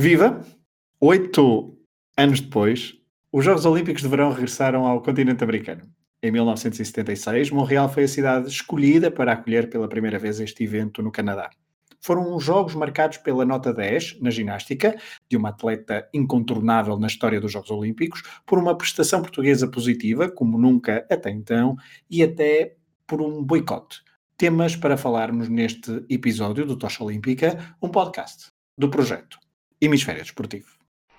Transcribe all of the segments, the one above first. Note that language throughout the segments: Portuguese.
Viva! Oito anos depois, os Jogos Olímpicos de Verão regressaram ao continente americano. Em 1976, Montreal foi a cidade escolhida para acolher pela primeira vez este evento no Canadá. Foram uns jogos marcados pela nota 10 na ginástica, de uma atleta incontornável na história dos Jogos Olímpicos, por uma prestação portuguesa positiva, como nunca até então, e até por um boicote. Temas para falarmos neste episódio do Tocha Olímpica, um podcast do projeto Hemisfério Desportivo.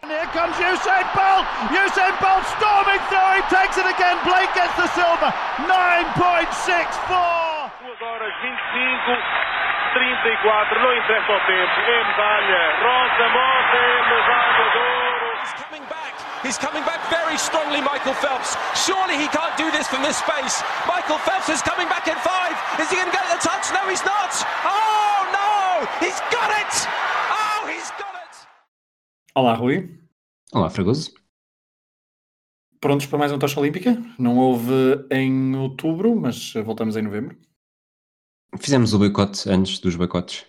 Here comes Usain Bolt! Usain Bolt storming through, he takes it again, Blake gets the silver, 9.64! 2 horas 25, 34, não interessa o tempo, é medalha, Rosa é medalha de ouro! He's coming back. He's coming back very strongly, Michael Phelps. Surely he can't do this from this space. Michael Phelps is coming back in five. Is he going to get the touch? No, he's not. Oh, no! He's got it! Oh, he's got it! Olá, Rui. Olá, Fragoso. Prontos para mais um Tocha Olímpica? Não houve em outubro, mas voltamos em novembro. Fizemos o boicote antes dos boicotes.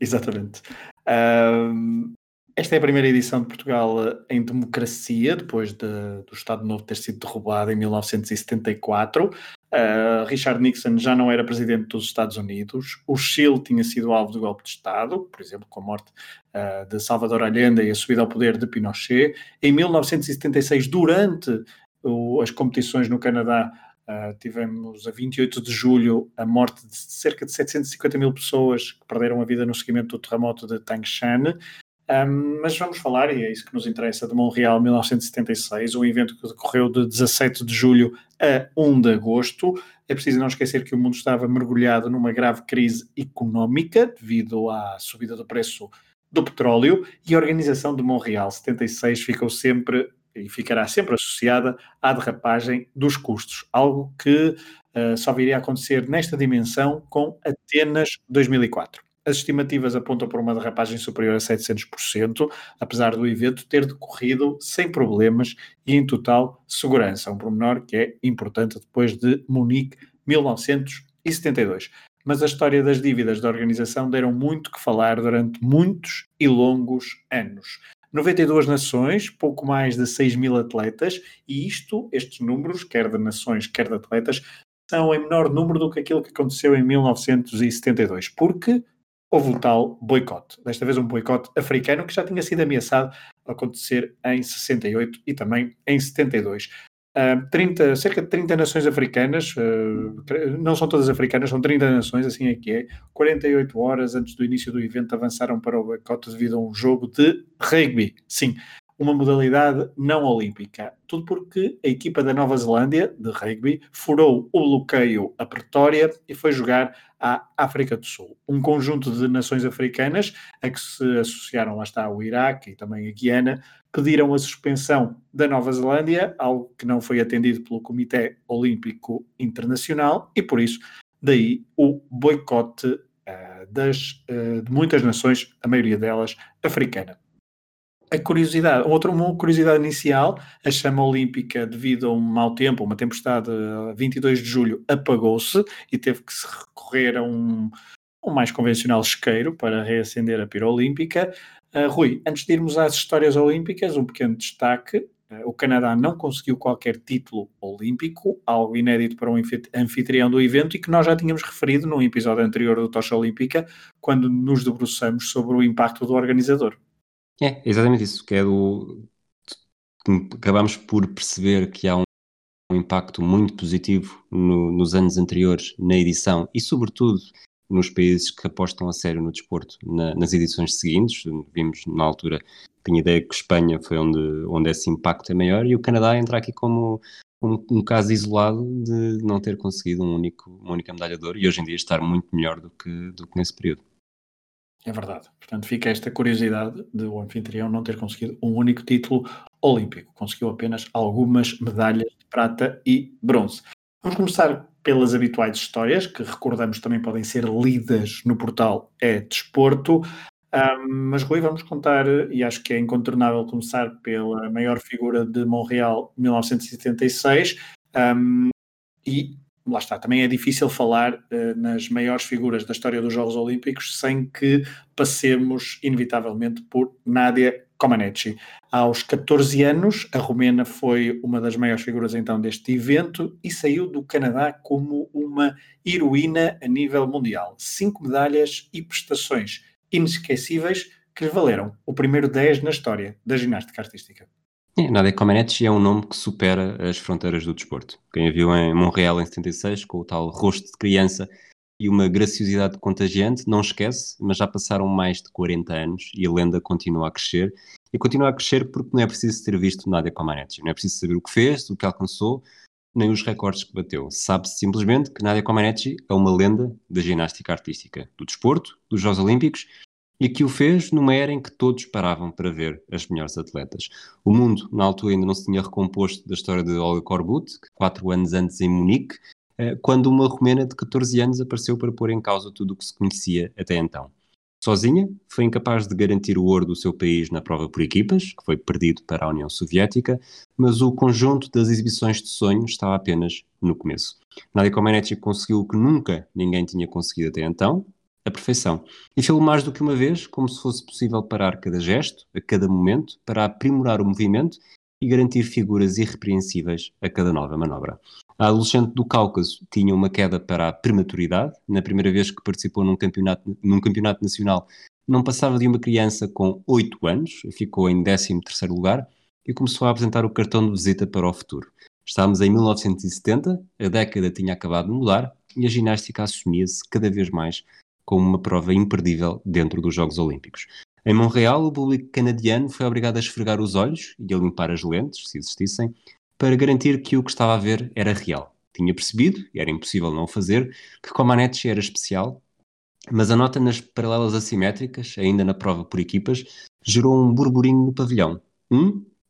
Exatamente. Ahm, esta é a primeira edição de Portugal em democracia, depois de- do Estado Novo ter sido derrubado em 1974. Ah, Richard Nixon já não era presidente dos Estados Unidos. O Chile tinha sido alvo de golpe de Estado, por exemplo, com a morte ah, de Salvador Allende e a subida ao poder de Pinochet. Em 1976, durante o- as competições no Canadá, ah, tivemos a 28 de julho a morte de cerca de 750 mil pessoas que perderam a vida no seguimento do terremoto de Tangshan. Um, mas vamos falar, e é isso que nos interessa, de Montreal 1976, um evento que decorreu de 17 de julho a 1 de agosto. É preciso não esquecer que o mundo estava mergulhado numa grave crise económica devido à subida do preço do petróleo e a organização de Montreal 76 ficou sempre e ficará sempre associada à derrapagem dos custos, algo que uh, só viria a acontecer nesta dimensão com Atenas 2004. As estimativas apontam para uma derrapagem superior a 700%, apesar do evento ter decorrido sem problemas e em total segurança. Um pormenor que é importante depois de Munique 1972. Mas a história das dívidas da organização deram muito que falar durante muitos e longos anos. 92 nações, pouco mais de 6 mil atletas, e isto, estes números, quer de nações, quer de atletas, são em menor número do que aquilo que aconteceu em 1972, porque houve o tal boicote. Desta vez um boicote africano que já tinha sido ameaçado acontecer em 68 e também em 72. Uh, 30, cerca de 30 nações africanas, uh, não são todas africanas, são 30 nações, assim é que é. 48 horas antes do início do evento avançaram para o boicote devido a um jogo de rugby. Sim, uma modalidade não olímpica. Tudo porque a equipa da Nova Zelândia, de rugby, furou o bloqueio a Pretória e foi jogar à África do Sul. Um conjunto de nações africanas, a que se associaram, lá está, o Iraque e também a Guiana, pediram a suspensão da Nova Zelândia, algo que não foi atendido pelo Comitê Olímpico Internacional, e por isso, daí o boicote uh, das, uh, de muitas nações, a maioria delas africana a curiosidade, outra uma curiosidade inicial, a chama olímpica, devido a um mau tempo, uma tempestade, 22 de julho, apagou-se e teve que se recorrer a um, um mais convencional isqueiro para reacender a pira olímpica. Uh, Rui, antes de irmos às histórias olímpicas, um pequeno destaque. Uh, o Canadá não conseguiu qualquer título olímpico, algo inédito para um anfitrião do evento e que nós já tínhamos referido num episódio anterior do Tocha Olímpica, quando nos debruçamos sobre o impacto do organizador. É, exatamente isso, que é do. Acabamos por perceber que há um, um impacto muito positivo no, nos anos anteriores na edição e, sobretudo, nos países que apostam a sério no desporto na, nas edições seguintes. Vimos na altura, tinha ideia que Espanha foi onde, onde esse impacto é maior e o Canadá entra aqui como um, um caso isolado de não ter conseguido um único, uma única medalha de ouro e hoje em dia estar muito melhor do que, do que nesse período. É verdade. Portanto, fica esta curiosidade de o anfitrião não ter conseguido um único título olímpico. Conseguiu apenas algumas medalhas de prata e bronze. Vamos começar pelas habituais histórias, que recordamos também podem ser lidas no portal É Desporto. Um, mas, Rui, vamos contar, e acho que é incontornável começar pela maior figura de Montreal 1976. Um, e lá está, também é difícil falar uh, nas maiores figuras da história dos Jogos Olímpicos sem que passemos, inevitavelmente, por Nadia Comaneci. Aos 14 anos, a romena foi uma das maiores figuras então deste evento e saiu do Canadá como uma heroína a nível mundial. Cinco medalhas e prestações inesquecíveis que lhe valeram o primeiro 10 na história da ginástica artística. É, Nadia Comaneci é um nome que supera as fronteiras do desporto. Quem a viu em Montreal em 76, com o tal rosto de criança e uma graciosidade contagiante, não esquece, mas já passaram mais de 40 anos e a lenda continua a crescer. E continua a crescer porque não é preciso ter visto Nadia Comaneci, não é preciso saber o que fez, o que alcançou, nem os recordes que bateu. Sabe-se simplesmente que Nadia Comaneci é uma lenda da ginástica artística, do desporto, dos Jogos Olímpicos e que o fez numa era em que todos paravam para ver as melhores atletas. O mundo, na altura, ainda não se tinha recomposto da história de Olga Korbut, quatro anos antes em Munique, eh, quando uma romena de 14 anos apareceu para pôr em causa tudo o que se conhecia até então. Sozinha, foi incapaz de garantir o ouro do seu país na prova por equipas, que foi perdido para a União Soviética, mas o conjunto das exibições de sonho estava apenas no começo. Nadia Comaneci conseguiu o que nunca ninguém tinha conseguido até então, a perfeição. E fê-lo mais do que uma vez, como se fosse possível parar cada gesto, a cada momento, para aprimorar o movimento e garantir figuras irrepreensíveis a cada nova manobra. A adolescente do Cáucaso tinha uma queda para a prematuridade. Na primeira vez que participou num campeonato, num campeonato nacional, não passava de uma criança com 8 anos, ficou em 13º lugar e começou a apresentar o cartão de visita para o futuro. Estávamos em 1970, a década tinha acabado de mudar e a ginástica assumia-se cada vez mais como uma prova imperdível dentro dos Jogos Olímpicos. Em Montreal, o público canadiano foi obrigado a esfregar os olhos e a limpar as lentes, se existissem, para garantir que o que estava a ver era real. Tinha percebido, e era impossível não fazer, que Comaneci era especial, mas a nota nas paralelas assimétricas, ainda na prova por equipas, gerou um burburinho no pavilhão.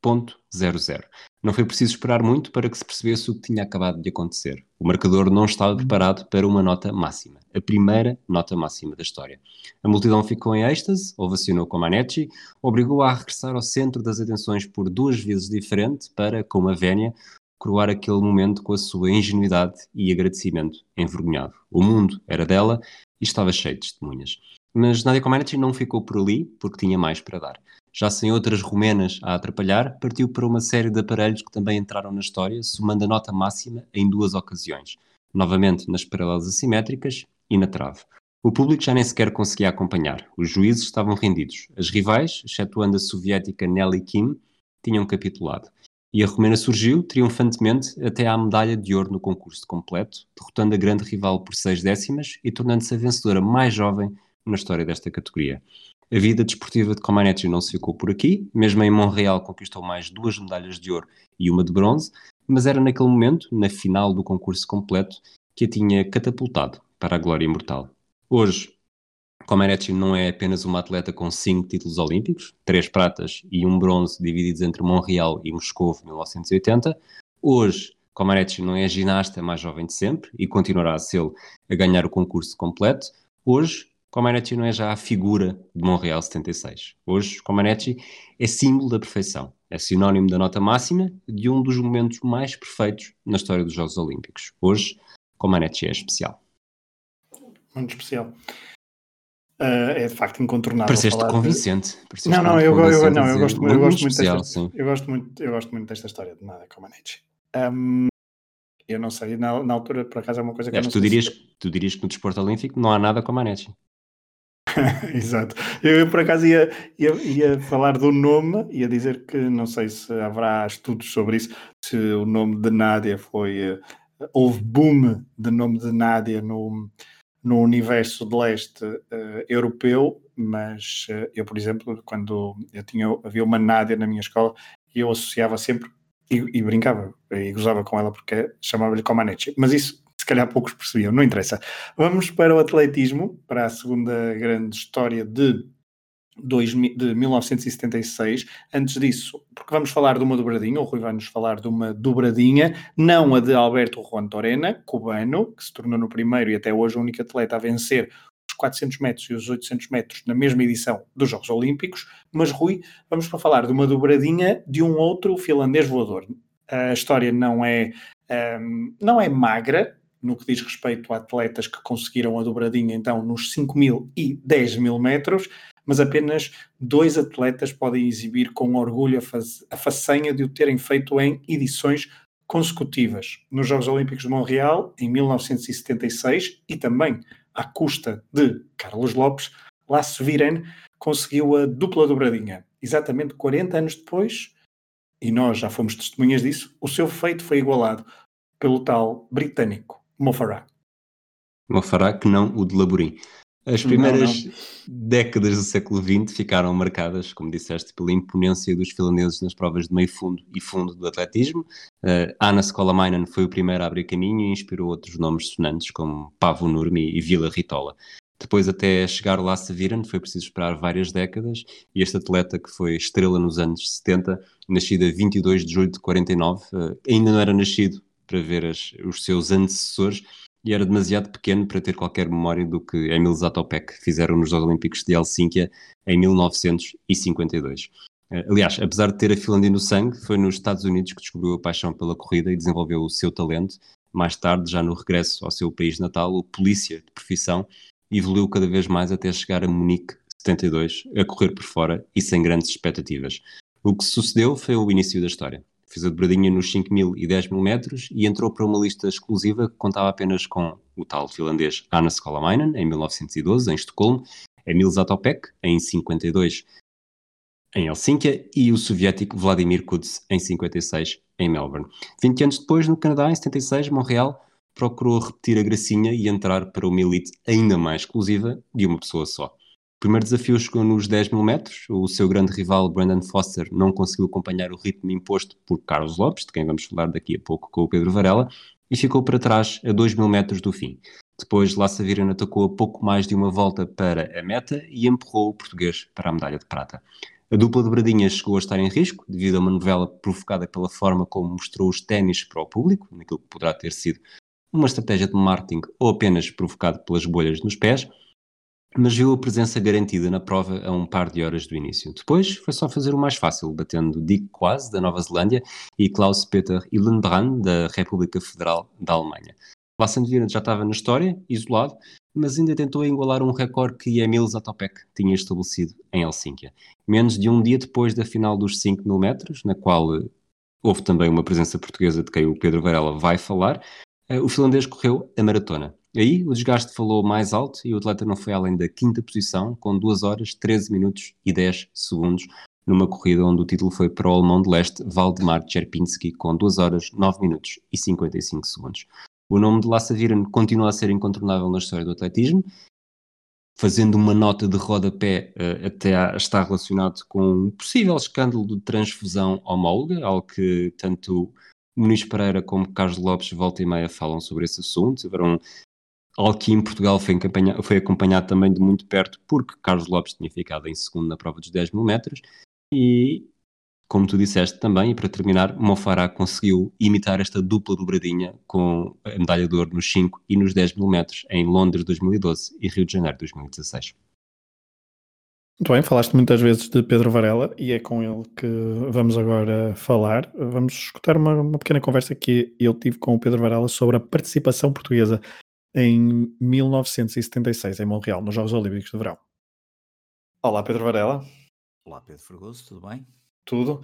1.00. Não foi preciso esperar muito para que se percebesse o que tinha acabado de acontecer. O marcador não estava preparado para uma nota máxima, a primeira nota máxima da história. A multidão ficou em êxtase, ovacionou com Manetti, obrigou-a a regressar ao centro das atenções por duas vezes diferente para, como a Vénia, coroar aquele momento com a sua ingenuidade e agradecimento envergonhado. O mundo era dela e estava cheio de testemunhas. Mas Nadia Comaneci não ficou por ali, porque tinha mais para dar já sem outras romenas a atrapalhar, partiu para uma série de aparelhos que também entraram na história, somando a nota máxima em duas ocasiões, novamente nas paralelas assimétricas e na trave. O público já nem sequer conseguia acompanhar. Os juízes estavam rendidos. As rivais, excetuando a soviética Nelly Kim, tinham capitulado. E a romena surgiu, triunfantemente, até à medalha de ouro no concurso completo, derrotando a grande rival por seis décimas e tornando-se a vencedora mais jovem na história desta categoria. A vida desportiva de Comaneci não se ficou por aqui, mesmo em Montreal conquistou mais duas medalhas de ouro e uma de bronze, mas era naquele momento, na final do concurso completo, que a tinha catapultado para a glória imortal. Hoje, Comaneci não é apenas uma atleta com cinco títulos olímpicos, três pratas e um bronze divididos entre Montreal e Moscou 1980. Hoje, Comaneci não é a ginasta mais jovem de sempre e continuará a ser a ganhar o concurso completo. Hoje, Comaneci não é já a figura de Montreal 76. Hoje, Comaneci é símbolo da perfeição. É sinónimo da nota máxima de um dos momentos mais perfeitos na história dos Jogos Olímpicos. Hoje, Comaneci é especial. Muito especial. Uh, é de facto incontornável. Pareceste convincente. De... Não, não, eu, eu, não eu, gosto, eu, gosto especial, muito desta, eu, gosto muito, eu gosto muito desta história de nada Comaneci. Um, eu não sei, na, na, altura, por acaso, é uma coisa que. É, tu, dirias, se... tu dirias que no desporto olímpico não há nada como a Exato. Eu, por acaso ia, ia, ia, falar do nome, ia dizer que não sei se haverá estudos sobre isso, se o nome de Nádia foi. Uh, houve boom de nome de Nádia no, no universo de leste uh, europeu, mas uh, eu, por exemplo, quando eu tinha, havia uma Nádia na minha escola, eu associava sempre e, e brincava e gozava com ela porque chamava-lhe Comaneci. Mas isso se calhar poucos percebiam, não interessa. Vamos para o atletismo, para a segunda grande história de, de 1976. Antes disso, porque vamos falar de uma dobradinha, o Rui vai nos falar de uma dobradinha, não a de Alberto Juan Torena, cubano, que se tornou no primeiro e até hoje o único atleta a vencer os 400 metros e os 800 metros na mesma edição dos Jogos Olímpicos, mas Rui, vamos para falar de uma dobradinha de um outro finlandês voador. A história não é, um, não é magra, no que diz respeito a atletas que conseguiram a dobradinha, então, nos 5 mil e 10 mil metros, mas apenas dois atletas podem exibir com orgulho a, façanha de o terem feito em edições consecutivas. Nos Jogos Olímpicos de Montreal, em 1976, e também à custa de Carlos Lopes, Lasse Viren conseguiu a dupla dobradinha. Exatamente 40 anos depois, e nós já fomos testemunhas disso, o seu feito foi igualado pelo tal britânico Mo Farah. Mo Farah, que não o de Laborim. As primeiras não, não. décadas do século XX ficaram marcadas, como disseste, pela imponência dos finlandeses nas provas de meio fundo e fundo do atletismo. Uh, Anna Skolamainen foi o primeiro a abrir caminho e inspirou outros nomes sonantes como Pavo Nurmi e Vila Ritola. Depois, até chegar lá a Viren, foi preciso esperar várias décadas e este atleta, que foi estrela nos anos 70, nascido a 22 de julho de 49, uh, ainda não era nascido para ver as, os seus antecessores e era demasiado pequeno para ter qualquer memória do que Emil Zatopek fizeram nos Jogos Olímpicos de Helsínquia em 1952. Eh, aliás, apesar de ter a Finlândia no sangue, foi nos Estados Unidos que descobriu a paixão pela corrida e desenvolveu o seu talento. Mais tarde, já no regresso ao seu país natal, o polícia de profissão evoluiu cada vez mais até chegar a Munique 72, a correr por fora e sem grandes expectativas. O que sucedeu foi o início da história fez a dobradinha nos 5 mil e 10 mil metros e entrou para uma lista exclusiva que contava apenas com o tal finlandês Anna Skolamainen, em 1912, em Estocolmo, Emil Zatopek, em 52, em Helsínquia, e o soviético Vladimir Kudz, em 56, em Melbourne. 20 anos depois, no Canadá, em 76, Montreal, procurou repetir a gracinha e entrar para uma elite ainda mais exclusiva de uma pessoa só primeiro desafio chegou nos 10 mil metros. O seu grande rival, Brandon Foster, não conseguiu acompanhar o ritmo imposto por Carlos Lopes, de quem vamos falar daqui a pouco com o Pedro Varela, e ficou para trás a 2 mil metros do fim. Depois, Lassa Viren atacou a pouco mais de uma volta para a meta e empurrou o português para a medalha de prata. A dupla de Bradinhas chegou a estar em risco devido a uma novela provocada pela forma como mostrou os ténis para o público, naquilo que poderá ter sido uma estratégia de marketing ou apenas provocado pelas bolhas nos pés mas viu a presença garantida na prova a um par de horas do início. Depois foi só fazer o mais fácil, batendo Dick Quaz, da Nova Zelândia, e Klaus-Peter Hillenbrand, da República Federal da Alemanha. Lassandvira já estava na história, isolado, mas ainda tentou igualar um recorde que Emil Zatopek tinha estabelecido em Helsínquia. Menos de um dia depois da final dos 5 mil metros, na qual eh, houve também uma presença portuguesa de quem o Pedro Varela vai falar, eh, o finlandês correu a maratona. Aí o desgaste falou mais alto e o atleta não foi além da quinta posição, com 2 horas, 13 minutos e 10 segundos, numa corrida onde o título foi para o alemão de leste Valdemar Czerpinski, com 2 horas, 9 minutos e 55 segundos. O nome de Lasse Viren continua a ser incontornável na história do atletismo, fazendo uma nota de rodapé uh, até está relacionado com um possível escândalo de transfusão homóloga, algo que tanto Muniz Pereira como Carlos Lopes volta e meia falam sobre esse assunto. Tiveram algo que em Portugal foi, foi, acompanhado também de muito perto, porque Carlos Lopes tinha ficado em segundo na prova dos 10 mil metros, e como tu disseste também, e para terminar, Mofará conseguiu imitar esta dupla dobradinha com a medalha de ouro nos 5 e nos 10 mil metros em Londres 2012 e Rio de Janeiro 2016. Muito bem, falaste muitas vezes de Pedro Varela e é com ele que vamos agora falar. Vamos escutar uma, uma pequena conversa que eu tive com o Pedro Varela sobre a participação portuguesa em 1976, em Montreal, nos Jogos Olímpicos de Verão. Olá, Pedro Varela. Olá, Pedro Fragoso, tudo bem? Tudo.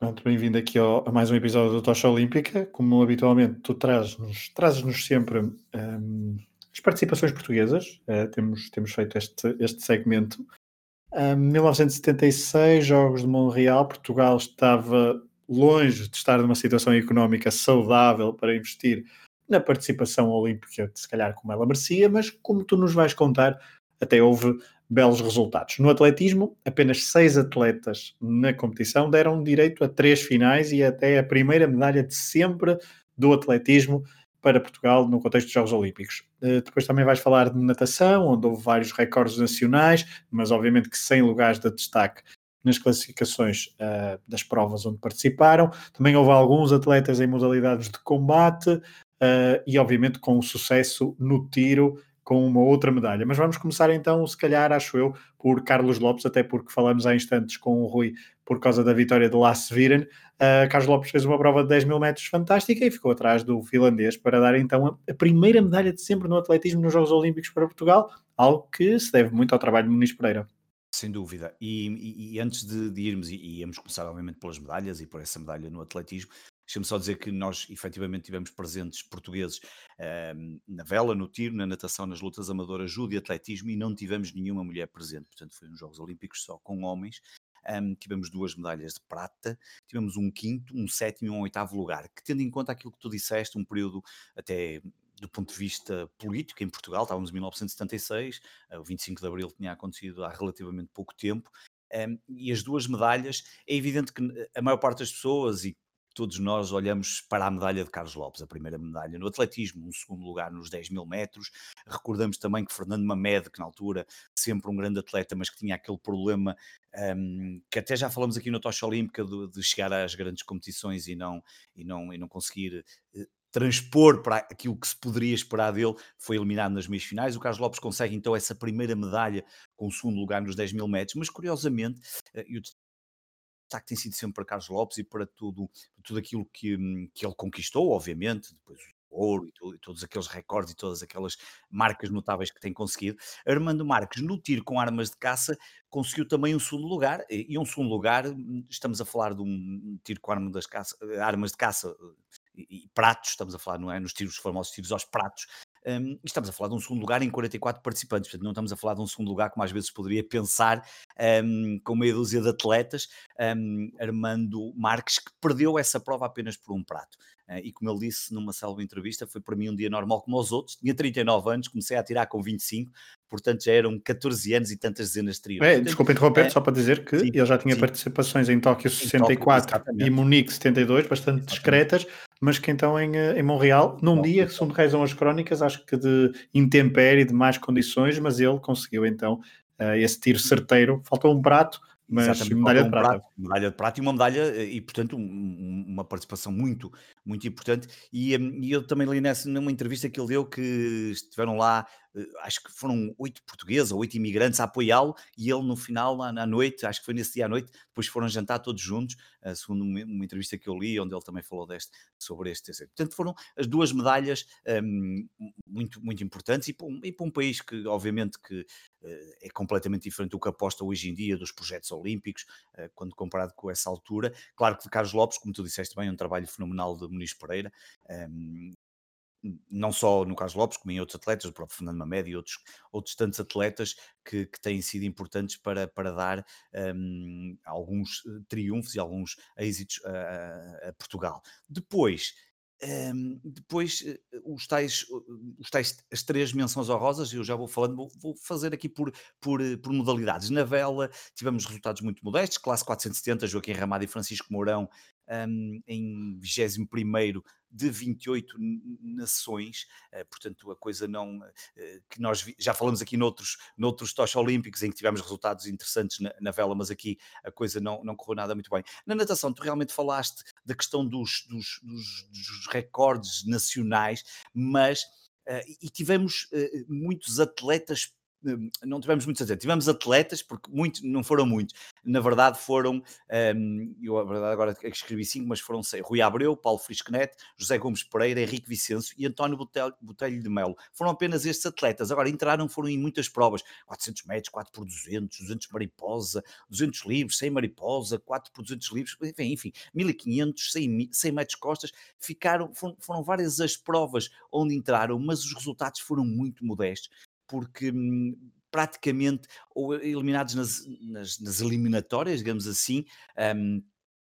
Muito bem-vindo aqui ao, a mais um episódio do Tocha Olímpica. Como habitualmente, tu trazes-nos trazes sempre um, as participações portuguesas. Uh, temos, temos feito este, este segmento. Um, 1976, Jogos de Montreal, Portugal estava longe de estar numa situação económica saudável para investir na participação olímpica, se calhar como ela merecia, mas como tu nos vais contar, até houve belos resultados. No atletismo, apenas seis atletas na competição deram direito a três finais e até a primeira medalha de sempre do atletismo para Portugal no contexto dos Jogos Olímpicos. Uh, depois também vais falar de natação, onde houve vários recordes nacionais, mas obviamente que sem lugares de destaque nas classificações uh, das provas onde participaram. Também houve alguns atletas em modalidades de combate, uh, e obviamente com o sucesso no tiro com uma outra medalha. Mas vamos começar então, se calhar, acho eu, por Carlos Lopes, até porque falamos há instantes com o Rui por causa da vitória de Lasse Viren. Uh, Carlos Lopes fez uma prova de 10 mil metros fantástica e ficou atrás do finlandês para dar então a, primeira medalha de sempre no atletismo nos Jogos Olímpicos para Portugal, algo que se deve muito ao trabalho de Muniz Pereira. Sem dúvida. E, e, e antes de, de irmos, e, e íamos começar obviamente pelas medalhas e por essa medalha no atletismo, Deixa-me só dizer que nós efetivamente tivemos presentes portugueses uh, na vela, no tiro, na natação, nas lutas amadoras, judo e atletismo e não tivemos nenhuma mulher presente. Portanto, foi uns Jogos Olímpicos só com homens. Um, tivemos duas medalhas de prata, tivemos um quinto, um sétimo e um oitavo lugar, que tendo em conta aquilo que tu disseste, um período até do ponto de vista político em Portugal, estávamos em 1976, o 25 de Abril tinha acontecido há relativamente pouco tempo, um, e as duas medalhas, é evidente que a maior parte das pessoas, e todos nós olhamos para a medalha de Carlos Lopes, a primeira medalha no atletismo, um segundo lugar nos 10 mil metros. Recordamos também que Fernando Mamed, que na altura sempre um grande atleta, mas que tinha aquele problema um, que até já falamos aqui no Tocha Olímpica de, de, chegar às grandes competições e não, e não, e não conseguir uh, transpor para aquilo que se poderia esperar dele, foi eliminado nas meias finais. O Carlos Lopes consegue então essa primeira medalha com o segundo lugar nos 10 mil metros, mas curiosamente, uh, e o destaque tem sido sempre para Carlos Lopes e para tudo, tudo aquilo que, hum, que ele conquistou, obviamente, depois o ouro e, tudo, e, todos aqueles recordes e todas aquelas marcas notáveis que tem conseguido. Armando Marques, no tiro com armas de caça, conseguiu também um segundo lugar, e um segundo lugar, hum, estamos a falar de um tiro com arma das caça, armas de caça e, e pratos, estamos a falar, não é? Nos tiros, famosos tiros aos pratos, um, estamos a falar de um segundo lugar em 44 participantes, portanto, não estamos a falar de um segundo lugar como às vezes poderia pensar, um, com meia dúzia de atletas, um, Armando Marques, que perdeu essa prova apenas por um prato. Uh, e como ele disse numa célebre entrevista, foi para mim um dia normal como os outros. Tinha 39 anos, comecei a tirar com 25, portanto já eram 14 anos e tantas dezenas de triunfos. É, desculpa interromper, é, só para dizer que sim, ele já tinha sim. participações em Tóquio 64 Tóquio, e Munique 72, bastante exatamente. discretas, mas que então em, eh, em Montreal, num dia, segundo rezam as crónicas, acho que de intempérie, de más condições, mas ele conseguiu então uh, esse tiro certeiro. Faltou um prato, mas Exatamente, medalha de prata. Prato, medalha de prata e uma medalha, eh, e portanto um, uma participação muito, muito importante. E, e eu também li nessa, numa entrevista que ele deu que estiveram lá eh, acho que foram oito portugueses ou oito imigrantes a apoiá-lo e ele no final, lá na noite, acho que foi nesse dia à noite, depois foram jantar todos juntos, uh, segundo uma, entrevista que eu li, onde ele também falou deste, sobre este. Portanto, foram as duas medalhas um, muito, muito importantes e para, um, e para, um, país que, obviamente, que uh, é completamente diferente do que aposta hoje em dia dos projetos olímpicos, quando comparado com essa altura. Claro que Carlos Lopes, como tu disseste bem, é um trabalho fenomenal de Muniz Pereira, não só no Carlos Lopes, como em outros atletas, o próprio Fernando Mamed e outros, outros tantos atletas que, que têm sido importantes para, para dar um, alguns eh, triunfos e alguns êxitos a, a Portugal. Depois, um, depois, eh, os tais, os tais, as três menções honrosas, eu já vou falando, vou, vou, fazer aqui por, por, eh, por modalidades. Na vela, tivemos resultados muito modestos, classe 470, Joaquim Ramado e Francisco Mourão um, em 21 de 28 nações, uh, portanto a coisa não, uh, que nós já falamos aqui noutros, noutros Tocha Olímpicos em que tivemos resultados interessantes na, na, vela, mas aqui a coisa não, não correu nada muito bem. Na natação, tu realmente falaste da questão dos, dos, dos, dos recordes nacionais, mas Uh, e tivemos uh, muitos atletas não tivemos muitos atletas, tivemos atletas, porque muito, não foram muitos, na verdade foram, um, eu verdade agora é escrevi cinco, mas foram seis, Rui Abreu, Paulo Frisquenet, José Gomes Pereira, Henrique Vicêncio e António Botelho, Botelho de Melo, foram apenas estes atletas, agora entraram, foram em muitas provas, 400 metros, 4 por 200, 200 mariposa, 200 livros, 100 mariposa, 4 por 200 livros, enfim, enfim 1500, 100, 100 metros costas, ficaram, foram, foram várias as provas onde entraram, mas os resultados foram muito modestos, porque hum, praticamente ou eliminados nas, nas, nas, eliminatórias, digamos assim, um,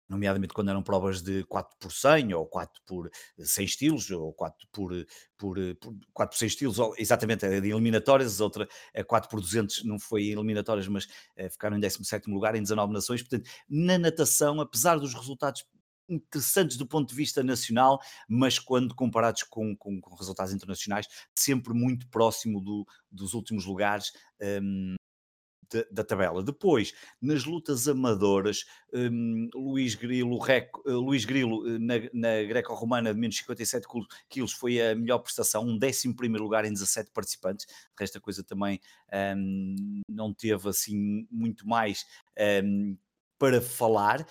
nomeadamente quando eram provas de 4 por 100 ou 4 por 100 estilos ou 4 por, por, por 4 por 100 estilos, ou, exatamente, de eliminatórias, outra 4 por 200 não foi em eliminatórias, mas é, ficaram em 17º lugar em 19 nações, portanto, na natação, apesar dos resultados interessantes do ponto de vista nacional, mas quando comparados com, com, com resultados internacionais, sempre muito próximo do, dos últimos lugares. Um, da, da tabela. Depois, nas lutas amadoras, um, Luís Grilo, rec, uh, Luís Grilo uh, na, na greco-romana de menos 57 quilos foi a melhor prestação, um décimo primeiro lugar em 17 participantes. Esta coisa também um, não teve assim muito mais um, para falar.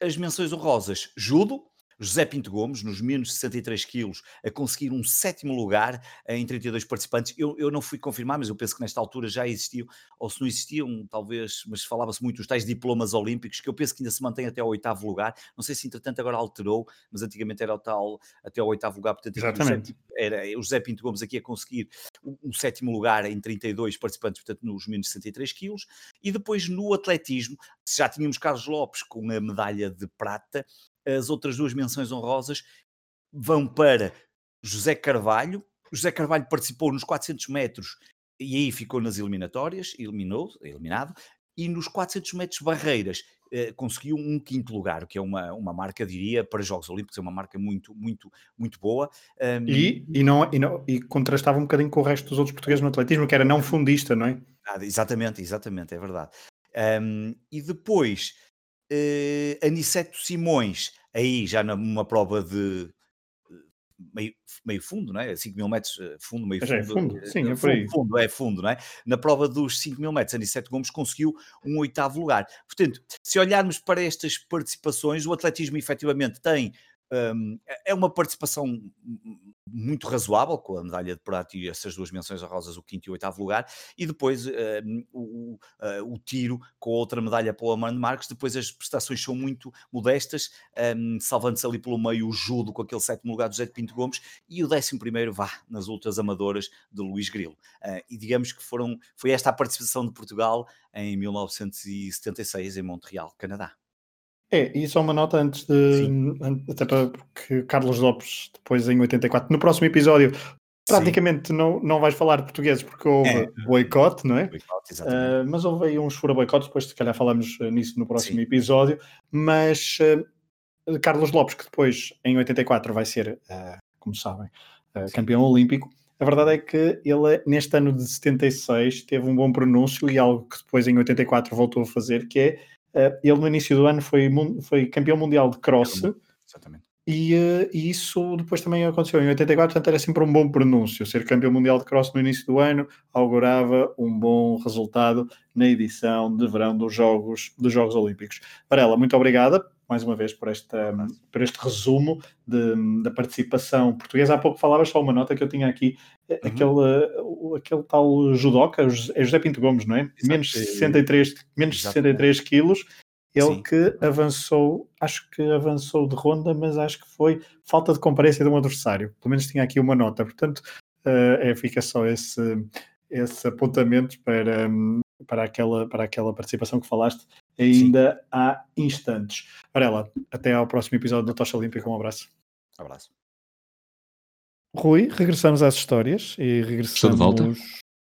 As menções honrosas, judo, José Pinto Gomes, nos menos 63 quilos, a conseguir um sétimo lugar em 32 participantes. Eu, eu não fui confirmar, mas eu penso que nesta altura já existiam, ou se não existiam, talvez, mas falava-se muito dos tais diplomas olímpicos, que eu penso que ainda se mantém até ao oitavo lugar. Não sei se entretanto agora alterou, mas antigamente era o tal até ao oitavo lugar. Portanto, Exatamente. Era o José Pinto Gomes aqui a conseguir um, um sétimo lugar em 32 participantes, portanto, nos menos 63 quilos. E depois no atletismo, já tínhamos Carlos Lopes com a medalha de prata, as outras duas menções honrosas vão para José Carvalho. José Carvalho participou nos 400 metros e aí ficou nas eliminatórias, eliminou, eliminado, e nos 400 metros barreiras eh, conseguiu um quinto lugar, o que é uma, uma marca, diria, para Jogos Olímpicos, é uma marca muito, muito, muito boa. Um... E, e, não, e, não, e contrastava um bocadinho com o resto dos outros portugueses no atletismo, que era não fundista, não é? exatamente, exatamente, é verdade. Um, e depois uh, Aniceto Simões, aí já numa prova de meio, meio fundo, não é? 5 mil metros eh, fundo, meio fundo. É fundo, sim, é aí. Fundo, é fundo, não é? Na prova dos 5 mil metros, Aniceto Gomes conseguiu um oitavo lugar. Portanto, se olharmos para estas participações, o atletismo efetivamente tem um, é uma participação muito razoável, com a medalha de prata e essas duas menções honrosas, o quinto e o oitavo lugar, e depois uh, o, uh, o, tiro com outra medalha para o Armando Marques. Depois as prestações são muito modestas, um, salvando-se ali pelo meio o judo com aquele sétimo lugar do José de Pinto Gomes e o décimo primeiro vá nas ultras amadoras de Luís Grilo. Uh, e digamos que foram, foi esta a participação de Portugal em 1976 em Montreal, Canadá. É, e só uma nota antes de. Até para porque Carlos Lopes, depois em 84, no próximo episódio, praticamente não, não vais falar de portugueses porque houve é. boicote, não é? Boicote, uh, mas houve aí uns fura boicotes, depois se calhar falamos eh, nisso no próximo Sim. episódio. Mas uh, Carlos Lopes, que depois em 84 vai ser, uh, como sabem, campeão olímpico. A verdade é que ele, neste ano de 76, teve um bom pronúncio e algo que depois em 84 voltou a fazer, que é ele no início do ano foi, foi campeão mundial de cross. Exatamente. E, uh, e, isso depois também aconteceu em 84, portanto era sempre um bom pronúncio. Ser campeão mundial de cross no início do ano augurava um bom resultado na edição de verão dos Jogos, dos Jogos Olímpicos. Varela, muito obrigada mais uma vez por, esta, por este resumo de, da participação portuguesa. Há pouco falavas só uma nota que eu tinha aqui, uhum. aquele, aquele tal judoca, é José Pinto Gomes, não é? Exato. Menos 63, menos 63 quilos, ele Sim. que avançou, acho que avançou de ronda, mas acho que foi falta de comparência de um adversário. Pelo menos tinha aqui uma nota, portanto, uh, é, fica só esse, esse apontamento para, para, aquela, para aquela participação que falaste ainda Sim. há instantes. Varela, até ao próximo episódio da Tocha Olímpica. Um abraço. Um abraço. Rui, regressamos às histórias e regressamos. Estou de volta.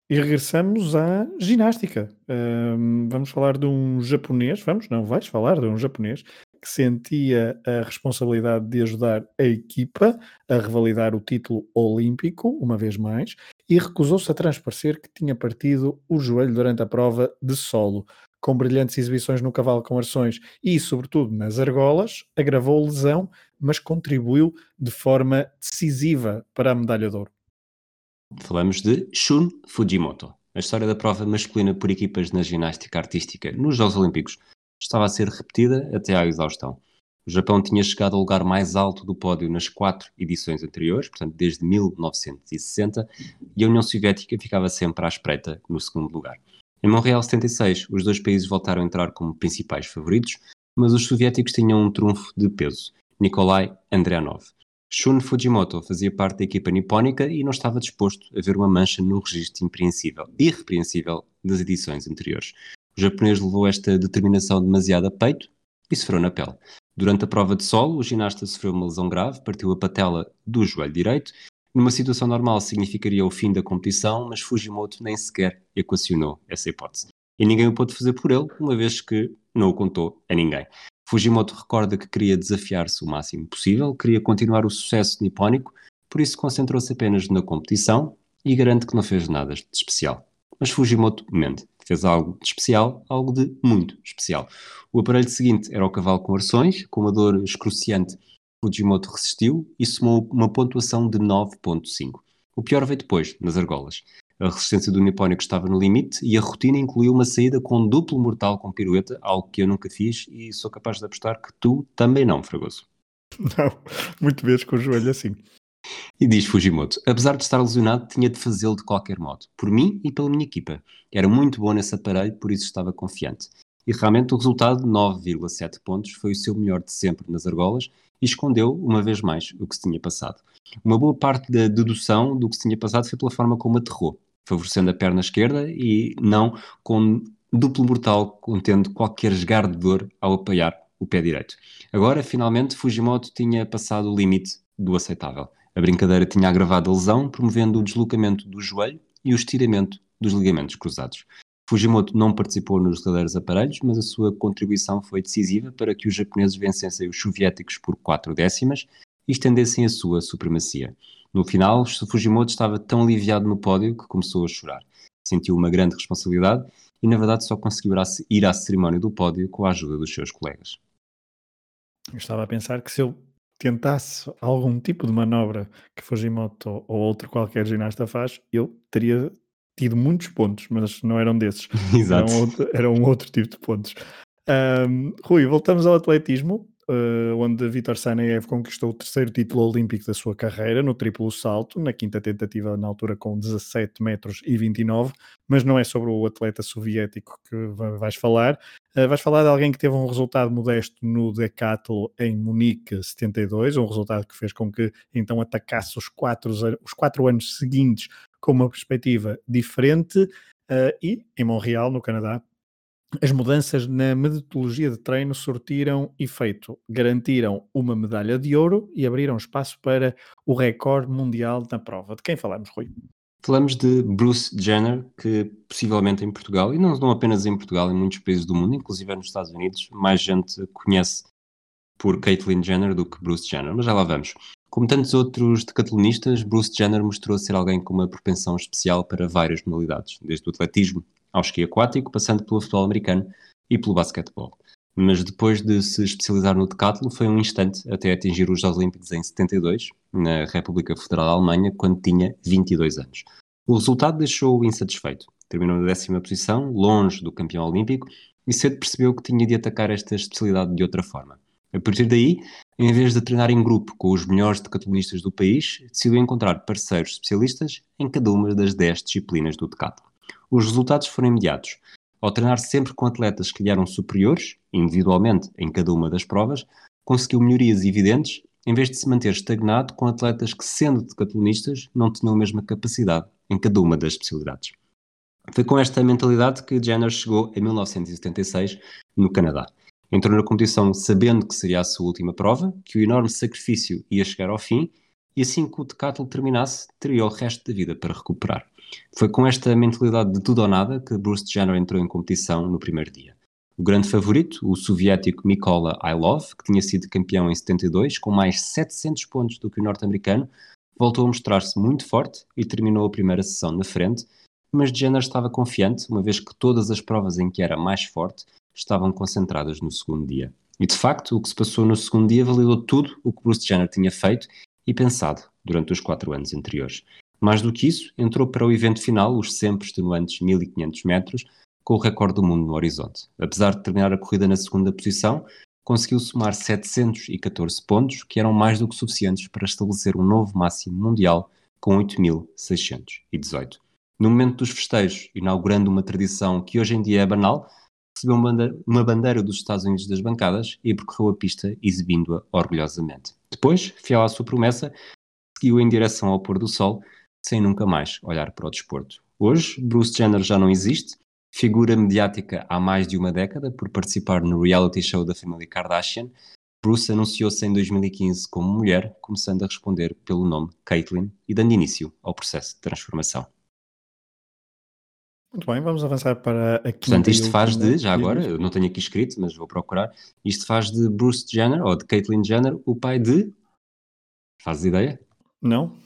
E regressamos à ginástica. Um, vamos falar de um japonês, vamos, não vais falar de um japonês que sentia a responsabilidade de ajudar a equipa a revalidar o título olímpico, uma vez mais, e recusou-se a transparecer que tinha partido o joelho durante a prova de solo com brilhantes exibições no cavalo com arções e, sobretudo, nas argolas, agravou a lesão, mas contribuiu de forma decisiva para a medalha de ouro. Falamos de Shun Fujimoto. A história da prova masculina por equipas na ginástica artística nos Jogos Olímpicos estava a ser repetida até à exaustão. O Japão tinha chegado ao lugar mais alto do pódio nas quatro edições anteriores, portanto desde 1960, e a União Soviética ficava sempre à espreita no segundo lugar. Em Montreal 76, os dois países voltaram a entrar como principais favoritos, mas os soviéticos tinham um trunfo de peso, Nikolai Andrianov. Shun Fujimoto fazia parte da equipa nipónica e não estava disposto a ver uma mancha no registro impreensível, irrepreensível das edições anteriores. O japonês levou esta determinação demasiado a peito e sofreu na pele. Durante a prova de solo, o ginasta sofreu uma lesão grave, partiu a patela do joelho direito numa situação normal significaria o fim da competição, mas Fujimoto nem sequer equacionou essa hipótese. E ninguém o pôde fazer por ele, uma vez que não o contou a ninguém. Fujimoto recorda que queria desafiar-se o máximo possível, queria continuar o sucesso nipónico, por isso concentrou-se apenas na competição e garante que não fez nada de especial. Mas Fujimoto mente. Fez algo de especial, algo de muito especial. O aparelho seguinte era o cavalo com arções, com uma dor excruciante. Fujimoto resistiu e somou uma pontuação de 9.5. O pior veio depois, nas argolas. A resistência do nipónico estava no limite e a rotina incluiu uma saída com duplo mortal com pirueta, algo que eu nunca fiz e sou capaz de apostar que tu também não, Fragoso. Não, muito vezes com o joelho assim. E diz Fujimoto, apesar de estar lesionado, tinha de fazê-lo de qualquer modo, por mim e pela minha equipa. Era muito bom nesse aparelho, por isso estava confiante. E realmente o resultado, 9,7 pontos, foi o seu melhor de sempre nas argolas e escondeu, uma vez mais, o que se tinha passado. Uma boa parte da dedução do que se tinha passado foi pela forma como aterrou favorecendo a perna esquerda e não com duplo mortal, contendo qualquer esgar de dor ao apoiar o pé direito. Agora, finalmente, Fujimoto tinha passado o limite do aceitável. A brincadeira tinha agravado a lesão, promovendo o deslocamento do joelho e o estiramento dos ligamentos cruzados. Fujimoto não participou nos derradeiros aparelhos, mas a sua contribuição foi decisiva para que os japoneses vencessem os soviéticos por quatro décimas e estendessem a sua supremacia. No final, Fujimoto estava tão aliviado no pódio que começou a chorar. Sentiu uma grande responsabilidade e, na verdade, só conseguiu ir à cerimónia do pódio com a ajuda dos seus colegas. Eu estava a pensar que se eu tentasse algum tipo de manobra que Fujimoto ou outro qualquer ginasta faz, eu teria tido muitos pontos, mas não eram desses. Exato. Eram outro, era um outro tipo de pontos. Um, Rui, voltamos ao atletismo uh, onde Vitor Saneev conquistou o terceiro título olímpico da sua carreira no triplo salto, na quinta tentativa na altura com 17 metros e 29, mas não é sobre o atleta soviético que vais falar, uh, vais falar de alguém que teve um resultado modesto no decathlon em Munique 72, um resultado que fez com que então atacasse os quatro, os quatro anos seguintes com uma perspectiva diferente uh, e em Montreal, no Canadá, as mudanças na metodologia de treino surtiram efeito, garantiram uma medalha de ouro e abriram espaço para o recorde mundial na prova. De quem falamos, Rui? Falamos de Bruce Jenner, que possivelmente em Portugal, e não, não apenas em Portugal, em muitos países do mundo, inclusive nos Estados Unidos, mais gente conhece por Caitlyn Jenner do que Bruce Jenner, mas já lá vamos. Como tantos outros decatlonistas, Bruce Jenner mostrou ser alguém com uma propensão especial para várias modalidades, desde o atletismo ao esqui aquático, passando pelo futebol americano e pelo basquetebol. Mas depois de se especializar no decathlon, foi um instante até atingir os Jogos Olímpicos em 72, na República Federal da Alemanha, quando tinha 22 anos. O resultado deixou-o insatisfeito. Terminou na décima posição, longe do campeão olímpico, e cedo percebeu que tinha de atacar esta especialidade de outra forma. A partir daí, em vez de treinar em grupo com os melhores decatlonistas do país, decidiu encontrar parceiros especialistas em cada uma das 10 disciplinas do decathlon. Os resultados foram imediatos. Ao treinar sempre com atletas que lhe eram superiores, individualmente em cada uma das provas, conseguiu melhorias evidentes, em vez de se manter estagnado com atletas que, sendo decatlonistas, não tinham a mesma capacidade em cada uma das especialidades. Foi com esta mentalidade que Jenner chegou em 1976 no Canadá. Entrou na competição sabendo que seria a sua última prova, que o enorme sacrifício ia chegar ao fim e assim que o decathlon terminasse, teria o resto da vida para recuperar. Foi com esta mentalidade de tudo ou nada que Bruce Jenner entrou em competição no primeiro dia. O grande favorito, o soviético Mikola Ailov, que tinha sido campeão em 72, com mais 700 pontos do que o norte-americano, voltou a mostrar-se muito forte e terminou a primeira sessão na frente, mas Jenner estava confiante, uma vez que todas as provas em que era mais forte estavam concentradas no segundo dia. E de facto, o que se passou no segundo dia validou tudo o que Bruce Jenner tinha feito e pensado durante os quatro anos anteriores. Mais do que isso, entrou para o evento final, os sempre extenuantes 1500 metros, com o recorde do mundo no horizonte. Apesar de terminar a corrida na segunda posição, conseguiu somar 714 pontos, que eram mais do que suficientes para estabelecer um novo máximo mundial com 8.618. No momento dos festejos, inaugurando uma tradição que hoje em dia é banal, recebeu uma bandeira dos Estados Unidos das bancadas e percorreu a pista exibindo-a orgulhosamente. Depois, fiel à sua promessa, seguiu em direção ao pôr do sol, sem nunca mais olhar para o desporto. Hoje, Bruce Jenner já não existe, figura mediática há mais de uma década por participar no reality show da família Kardashian. Bruce anunciou-se em 2015 como mulher, começando a responder pelo nome Caitlyn e dando início ao processo de transformação. Muito bem, vamos avançar para a quinta Portanto, isto faz de, já agora, eu não tenho aqui escrito, mas vou procurar, isto faz de Bruce Jenner, ou de Caitlyn Jenner, o pai de... Fazes ideia? Não.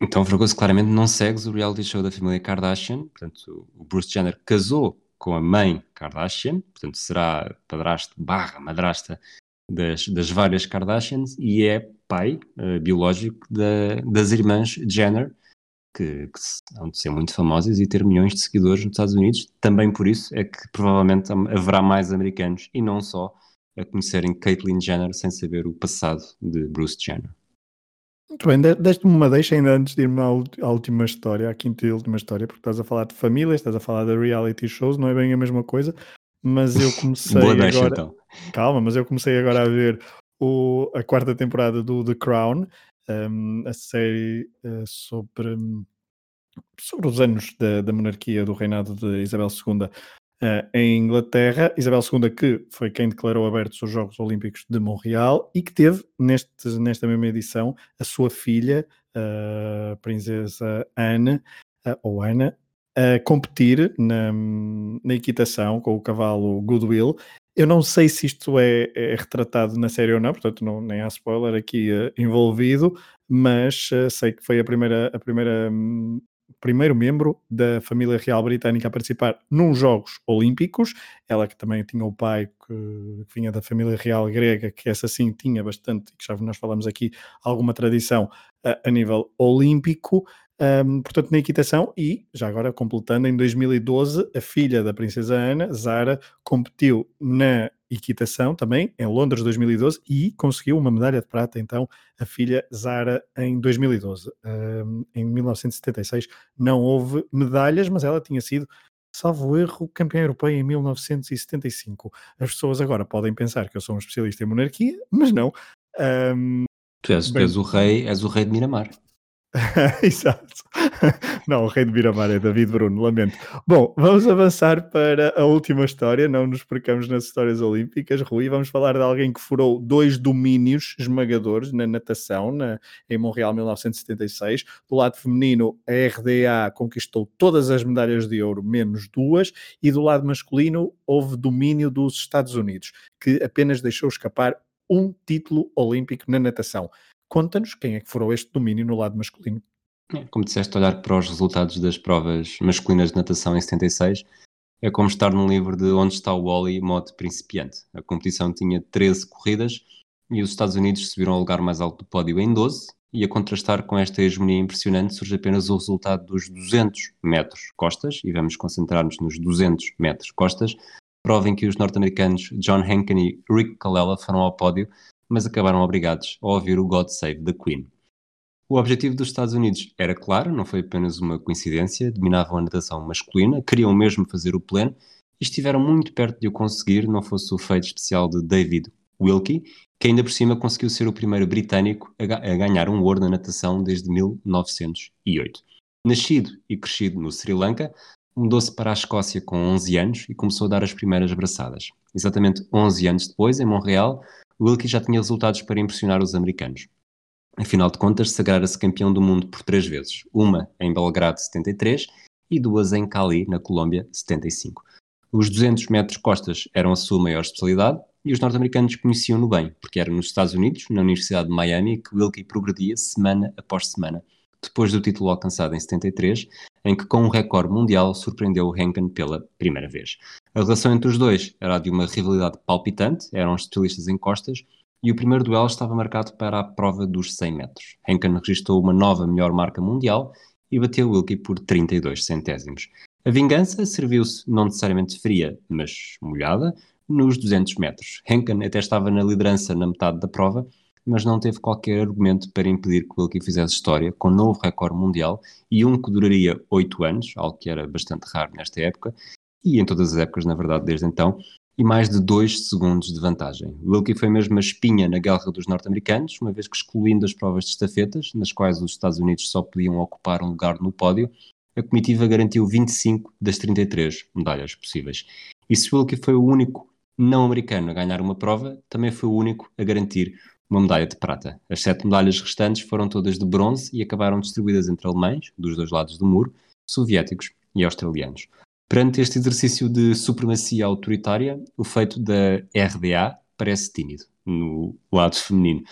Então, Fragoso, claramente não segues o reality show da família Kardashian. Portanto, o Bruce Jenner casou com a mãe Kardashian, portanto, será padrasto barra madrasta das, das várias Kardashians e é pai uh, biológico da, das irmãs Jenner, que, que hão de ser muito famosas e ter milhões de seguidores nos Estados Unidos. Também por isso é que provavelmente haverá mais americanos e não só a conhecerem Caitlyn Jenner sem saber o passado de Bruce Jenner. Muito bem, deste-me uma deixa ainda antes de irmos à, à última história, à quinta e última história, porque estás a falar de família, estás a falar de reality shows, não é bem a mesma coisa, mas eu comecei Boa agora... deixa, então. Calma, mas eu comecei agora a ver o, a quarta temporada do The Crown, um, a série uh, sobre, sobre os anos da, da monarquia do reinado de Isabel II Uh, em Inglaterra, Isabel II, que foi quem declarou abertos os Jogos Olímpicos de Montreal e que teve neste, nesta mesma edição a sua filha, a princesa Anne, uh, ou Ana, a competir na, na, equitação com o cavalo Goodwill. Eu não sei se isto é, é retratado na série ou não, portanto não, nem há spoiler aqui envolvido, mas sei que foi a primeira, a primeira um, primeiro membro da família real britânica a participar nos Jogos Olímpicos. Ela que também tinha o pai que, que vinha da família real grega, que essa sim tinha bastante, que já nós falamos aqui, alguma tradição a, a nível olímpico. Um, portanto, na equitação, e já agora completando, em 2012, a filha da princesa Ana, Zara, competiu na equitação também, em Londres 2012, e conseguiu uma medalha de prata, então, a filha Zara em 2012. Um, em 1976 não houve medalhas, mas ela tinha sido, salvo erro, campeã europeia em 1975. As pessoas agora podem pensar que eu sou um especialista em monarquia, mas não. Um, tu és, bem, és, o rei, és o rei de Miramar. Exato. Não, o rei de Miramar é David Bruno, lamento. Bom, vamos avançar para a última história, não nos percamos nas histórias olímpicas, Rui. Vamos falar de alguém que furou dois domínios esmagadores na natação na, em Montreal 1976. Do lado feminino, a RDA conquistou todas as medalhas de ouro, menos duas, e do lado masculino, houve domínio dos Estados Unidos, que apenas deixou escapar um título olímpico na natação. Conta-nos quem é que furou este domínio no lado masculino. É, como disseste, olhar para os resultados das provas masculinas de natação em 76 é como estar num livro de Onde está o Wally, modo principiante. A competição tinha 13 corridas e os Estados Unidos subiram ao lugar mais alto do pódio em 12 e a contrastar com esta hegemonia impressionante surge apenas o resultado dos 200 metros costas e vamos concentrar-nos nos 200 metros costas, prova em que os norte-americanos John Hankin e Rick Calella foram ao pódio mas acabaram obrigados a ouvir o God Save the Queen. O objetivo dos Estados Unidos era claro, não foi apenas uma coincidência, dominavam a natação masculina, queriam mesmo fazer o pleno e estiveram muito perto de o conseguir, não fosse o feito especial de David Wilkie, que ainda por cima conseguiu ser o primeiro britânico a, a ganhar um ouro na natação desde 1908. Nascido e crescido no Sri Lanka, mudou-se para a Escócia com 11 anos e começou a dar as primeiras braçadas. Exatamente 11 anos depois, em Montreal, Wilkie já tinha resultados para impressionar os americanos. Afinal de contas, sagrara-se campeão do mundo por três vezes, uma em Belgrado 73 e duas em Cali, na Colômbia 75. Os 200 metros costas eram a sua maior especialidade e os norte-americanos conheciam-no bem, porque era nos Estados Unidos, na Universidade de Miami, que Wilkie progredia semana após semana, depois do título alcançado em 73, em que com um recorde mundial surpreendeu o Henken pela primeira vez. A relação entre os dois era de uma rivalidade palpitante, eram especialistas em costas, e o primeiro duelo estava marcado para a prova dos 100 metros. Henken registrou uma nova melhor marca mundial e bateu Wilkie por 32 centésimos. A vingança serviu-se não necessariamente fria, mas molhada, nos 200 metros. Henken até estava na liderança na metade da prova, mas não teve qualquer argumento para impedir que Wilkie fizesse história, com novo recorde mundial e um que duraria 8 anos, algo que era bastante raro nesta época, e em todas as épocas, na verdade, desde então, e mais de 2 segundos de vantagem. Wilkie foi mesmo a espinha na guerra dos norte-americanos, uma vez que excluindo as provas de estafetas, nas quais os Estados Unidos só podiam ocupar um lugar no pódio, a comitiva garantiu 25 das 33 medalhas possíveis. E se Wilkie foi o único não americano a ganhar uma prova, também foi o único a garantir uma medalha de prata. As sete medalhas restantes foram todas de bronze e acabaram distribuídas entre alemães, dos dois lados do muro, soviéticos e australianos. Perante este exercício de supremacia autoritária, o feito da RDA parece tímido, no lado feminino.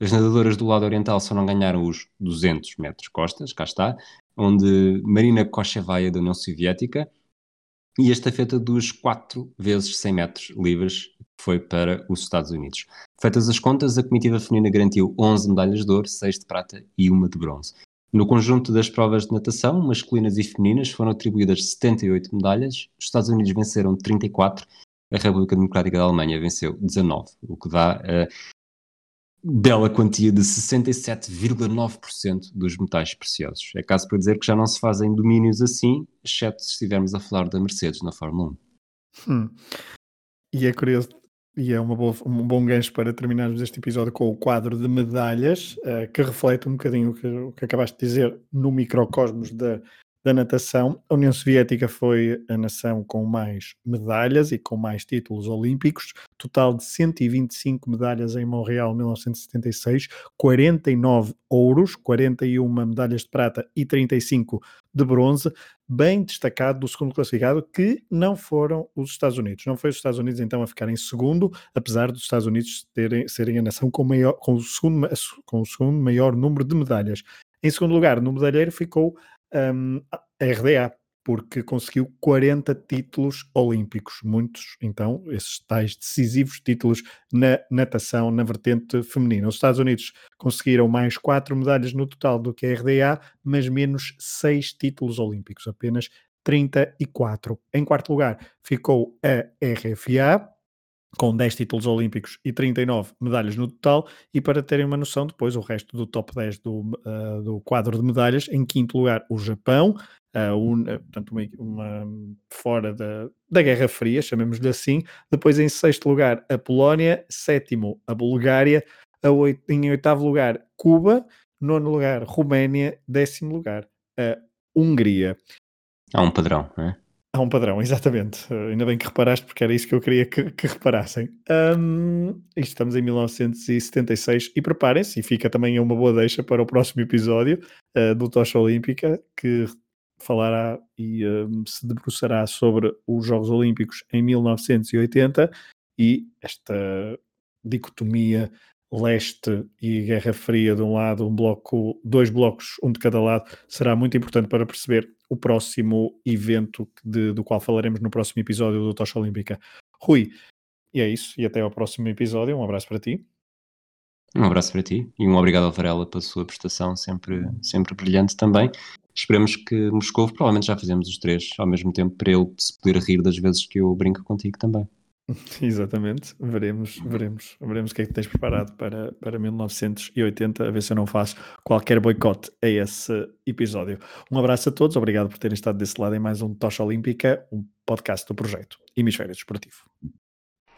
As nadadoras do lado oriental só não ganharam os 200 metros costas, cá está, onde Marina Kochevaia, da União Soviética, e a estafeta dos 4 vezes 100 metros livres, foi para os Estados Unidos. Feitas as contas, a comitiva feminina garantiu 11 medalhas de ouro, 6 de prata e uma de bronze. No conjunto das provas de natação, masculinas e femininas, foram atribuídas 78 medalhas, os Estados Unidos venceram 34, a República Democrática da Alemanha venceu 19, o que dá a bela quantia de 67,9% dos metais preciosos. É caso para dizer que já não se fazem domínios assim, exceto se estivermos a falar da Mercedes na Fórmula 1. Hum. E é curioso, e é boa, um bom gancho para terminarmos este episódio com o quadro de medalhas, uh, que reflete um bocadinho o que, o que acabaste de dizer no microcosmos da, da natação. A União Soviética foi a nação com mais medalhas e com mais títulos olímpicos, total de 125 medalhas em Montreal 1976, 49 ouros, 41 medalhas de prata e 35 de bronze, bem destacado do segundo classificado, que não foram os Estados Unidos. Não foi os Estados Unidos então a ficar em segundo, apesar dos Estados Unidos terem, serem a nação com, maior, com, o segundo, com o segundo maior número de medalhas. Em segundo lugar, no medalheiro ficou um, a RDA, porque conseguiu 40 títulos olímpicos, muitos, então, esses tais decisivos títulos na natação, na vertente feminina. Os Estados Unidos conseguiram mais 4 medalhas no total do que a RDA, mas menos 6 títulos olímpicos, apenas 34. Em quarto lugar ficou a RFA, com 10 títulos olímpicos e 39 medalhas no total, e para terem uma noção, depois o resto do top 10 do, uh, do quadro de medalhas, em quinto lugar o Japão, uh, un, uh, portanto uma, uma, fora da, da Guerra Fria, chamemos-lhe assim, depois em sexto lugar a Polónia, sétimo a Bulgária, a oito, em oitavo lugar Cuba, nono lugar Roménia, décimo lugar a Hungria. Há um padrão, não é? Há um padrão, exatamente. Uh, ainda bem que reparaste, porque era isso que eu queria que, que reparassem. Um, estamos em 1976 e preparem-se, e fica também uma boa deixa para o próximo episódio uh, do Tocha Olímpica, que falará e um, se debruçará sobre os Jogos Olímpicos em 1980 e esta dicotomia leste e Guerra Fria de um lado, um bloco, dois blocos, um de cada lado, será muito importante para perceber o próximo evento de, do qual falaremos no próximo episódio do Tocha Olímpica. Rui, e é isso, e até ao próximo episódio. Um abraço para ti. Um abraço para ti e um obrigado ao Varela pela sua prestação, sempre, sempre brilhante também. Esperemos que Moscou, provavelmente já fizemos os três ao mesmo tempo, para ele se poder rir das vezes que eu brinco contigo também. Exatamente, veremos, veremos, veremos o que é que tens preparado para, para 1980, a ver se eu não faço qualquer boicote a esse episódio. Um abraço a todos, obrigado por terem estado desse lado em mais um Tocha Olímpica, um podcast do projeto Hemisfério Desportivo.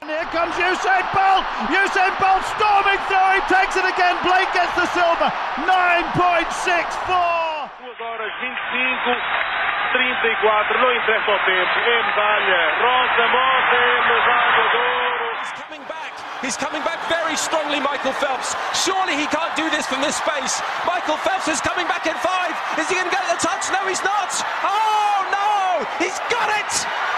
Here comes Usain Bolt! Usain Bolt storming through, he takes it again, Blake gets the silver, 9.64! 2 horas 25 34, não interessa o tempo, morre, medalha. He's coming back, he's coming back very strongly, Michael Phelps. Surely he can't do this from this space. Michael Phelps is coming back in five. Is he going to get the touch? No, he's not. Oh no, he's got it!